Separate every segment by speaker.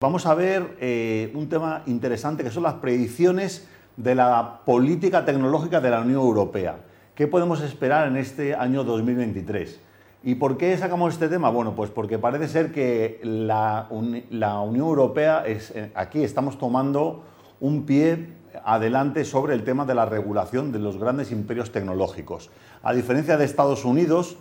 Speaker 1: Vamos a ver eh, un tema interesante que son las predicciones de la política tecnológica de la Unión Europea. ¿Qué podemos esperar en este año 2023? ¿Y por qué sacamos este tema? Bueno, pues porque parece ser que la, Unión Europea, es, eh, aquí estamos tomando un pie adelante sobre el tema de la regulación de los grandes imperios tecnológicos. A diferencia de Estados Unidos,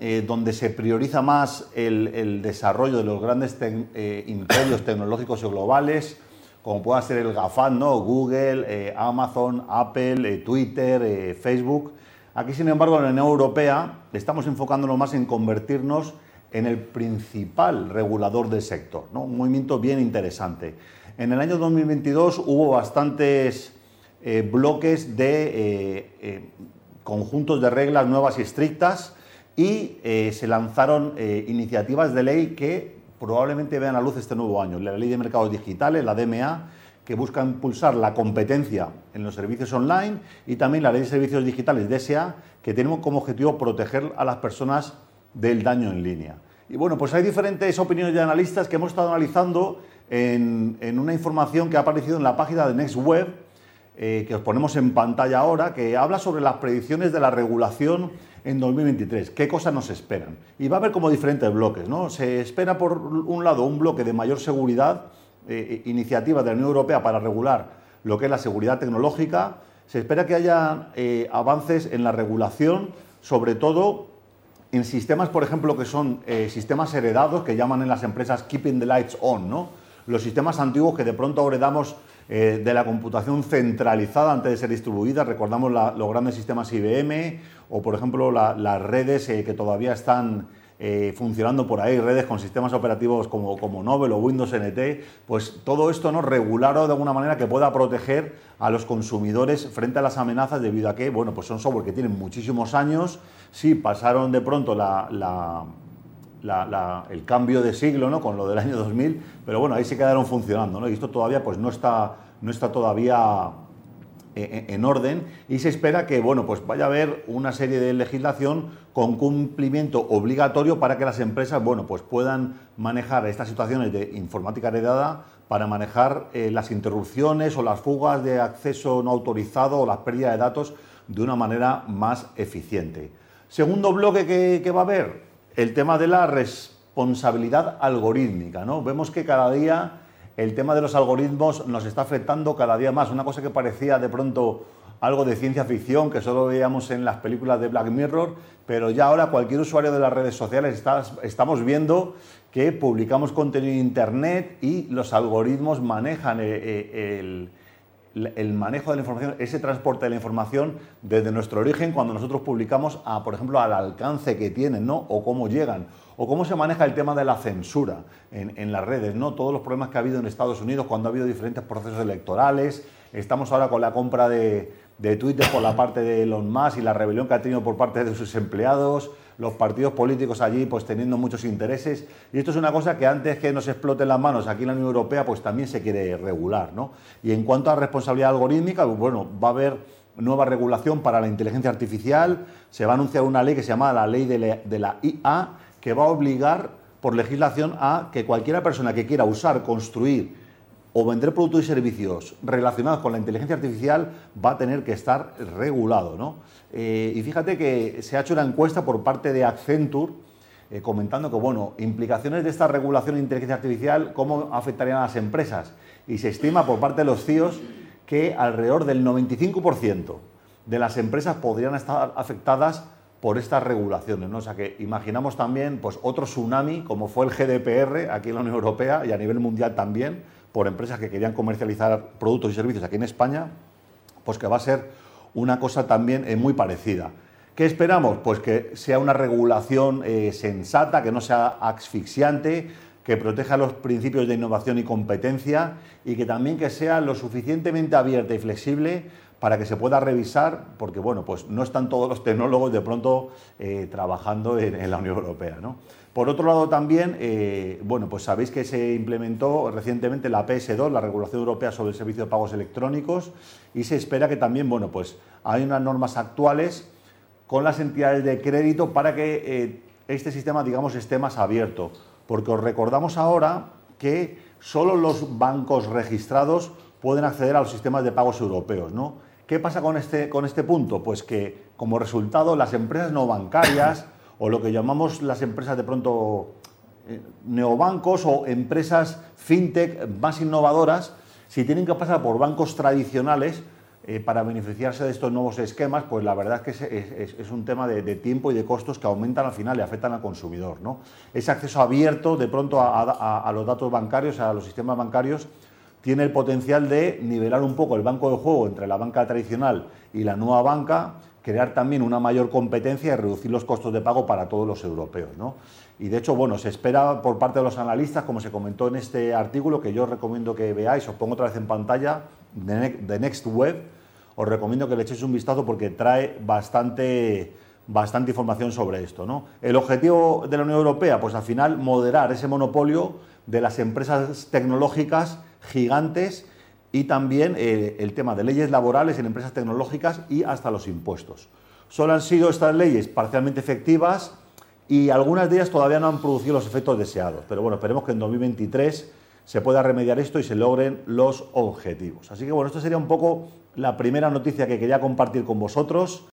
Speaker 1: eh, donde se prioriza más el, desarrollo de los grandes eh, imperios tecnológicos y globales, como pueda ser el GAFAN, ¿no? Google, eh, Amazon, Apple, Twitter, Facebook. Aquí, sin embargo, en la Unión Europea estamos enfocándonos más en convertirnos en el principal regulador del sector, ¿no? un movimiento bien interesante. En el año 2022 hubo bastantes bloques de conjuntos de reglas nuevas y estrictas y eh, se lanzaron eh, iniciativas de ley que probablemente vean a luz este nuevo año. La Ley de Mercados Digitales, la DMA, que busca impulsar la competencia en los servicios online y también la Ley de Servicios Digitales, DSA, que tiene como objetivo proteger a las personas del daño en línea. Y bueno, pues hay diferentes opiniones de analistas que hemos estado analizando en, una información que ha aparecido en la página de NextWeb, eh, que os ponemos en pantalla ahora, que habla sobre las predicciones de la regulación en 2023. ¿Qué cosas nos esperan? Y va a haber como diferentes bloques. ¿no? Se espera, por un lado, un bloque de mayor seguridad, eh, eh, iniciativa de la Unión Europea para regular lo que es la seguridad tecnológica. Se espera que haya eh, avances en la regulación, sobre todo en sistemas, por ejemplo, que son sistemas heredados, que llaman en las empresas keeping the lights on, ¿no? Los sistemas antiguos que de pronto heredamos eh, de la computación centralizada antes de ser distribuida. Recordamos los grandes sistemas IBM o, por ejemplo, las redes eh, que todavía están eh, funcionando por ahí, redes con sistemas operativos como, como Nobel o Windows NT, pues todo esto no regulado de alguna manera que pueda proteger a los consumidores frente a las amenazas debido a que, bueno, pues son software que tienen muchísimos años, sí, pasaron de pronto la, el cambio de siglo ¿no? con lo del año 2000, pero bueno, ahí se quedaron funcionando ¿no? y esto todavía pues, no, está, no está todavía eh, en orden y se espera que bueno, pues vaya a haber una serie de legislación con cumplimiento obligatorio para que las empresas bueno, pues puedan manejar estas situaciones de informática heredada para manejar eh, las interrupciones o las fugas de acceso no autorizado o las pérdidas de datos de una manera más eficiente. Segundo bloque que, que va a haber, el tema de la responsabilidad algorítmica. ¿no? Vemos que cada día el tema de los algoritmos nos está afectando cada día más. Una cosa que parecía de pronto algo de ciencia ficción que solo veíamos en las películas de Black Mirror, pero ya ahora cualquier usuario de las redes sociales estamos viendo que publicamos contenido en Internet y los algoritmos manejan eh, eh, el, el manejo de la información, ese transporte de la información desde nuestro origen cuando nosotros publicamos, a, por ejemplo, al alcance que tienen, ¿no? O cómo llegan, o cómo se maneja el tema de la censura en, las redes, ¿no? Todos los problemas que ha habido en Estados Unidos cuando ha habido diferentes procesos electorales. Estamos ahora con la compra de, de Twitter por la parte de Elon Musk y la rebelión que ha tenido por parte de sus empleados los partidos políticos allí pues teniendo muchos intereses. Y esto es una cosa que antes que nos exploten las manos aquí en la Unión Europea pues también se quiere regular. ¿no? Y en cuanto a responsabilidad algorítmica, pues, bueno, va a haber nueva regulación para la inteligencia artificial, se va a anunciar una ley que se llama la ley de la, IA, que va a obligar por legislación a que cualquiera persona que quiera usar, construir o vender productos y servicios relacionados con la inteligencia artificial va a tener que estar regulado. ¿no? Eh, y fíjate que se ha hecho una encuesta por parte de Accenture eh, comentando que, bueno, implicaciones de esta regulación de inteligencia artificial, cómo afectarían a las empresas. Y se estima por parte de los CIOs que alrededor del 95% de las empresas podrían estar afectadas por estas regulaciones. ¿no? O sea que imaginamos también pues, otro tsunami, como fue el GDPR aquí en la Unión Europea y a nivel mundial también, por empresas que querían comercializar productos y servicios aquí en España, pues que va a ser una cosa también eh, muy parecida. ¿Qué esperamos? Pues que sea una regulación eh, sensata, que no sea asfixiante, que proteja los principios de innovación y competencia y que también que sea lo suficientemente abierta y flexible para que se pueda revisar, porque bueno, pues no están todos los tecnólogos de pronto eh, trabajando en, la Unión Europea. ¿no? Por otro lado también, eh, bueno, pues sabéis que se implementó recientemente la PS2, la Regulación Europea sobre el Servicio de Pagos Electrónicos, y se espera que también, bueno, pues hay unas normas actuales con las entidades de crédito para que eh, este sistema, digamos, esté más abierto. Porque os recordamos ahora que solo los bancos registrados pueden acceder a los sistemas de pagos europeos. ¿no? ¿Qué pasa con este, con este punto? Pues que como resultado las empresas no bancarias o lo que llamamos las empresas de pronto eh, neobancos o empresas fintech más innovadoras, si tienen que pasar por bancos tradicionales, eh, para beneficiarse de estos nuevos esquemas, pues la verdad es que es, un tema de, tiempo y de costos que aumentan al final y afectan al consumidor. ¿no? Ese acceso abierto de pronto a, los datos bancarios, a los sistemas bancarios, tiene el potencial de nivelar un poco el banco de juego entre la banca tradicional y la nueva banca, crear también una mayor competencia y reducir los costos de pago para todos los europeos. ¿no? Y de hecho, bueno, se espera por parte de los analistas, como se comentó en este artículo, que yo os recomiendo que veáis, os pongo otra vez en pantalla, de Next Web, os recomiendo que le echéis un vistazo porque trae bastante, bastante información sobre esto. ¿no? El objetivo de la Unión Europea, pues al final moderar ese monopolio de las empresas tecnológicas gigantes y también eh, el tema de leyes laborales en empresas tecnológicas y hasta los impuestos. Solo han sido estas leyes parcialmente efectivas y algunas de ellas todavía no han producido los efectos deseados. Pero bueno, esperemos que en 2023 se pueda remediar esto y se logren los objetivos. Así que bueno, esto sería un poco la primera noticia que quería compartir con vosotros.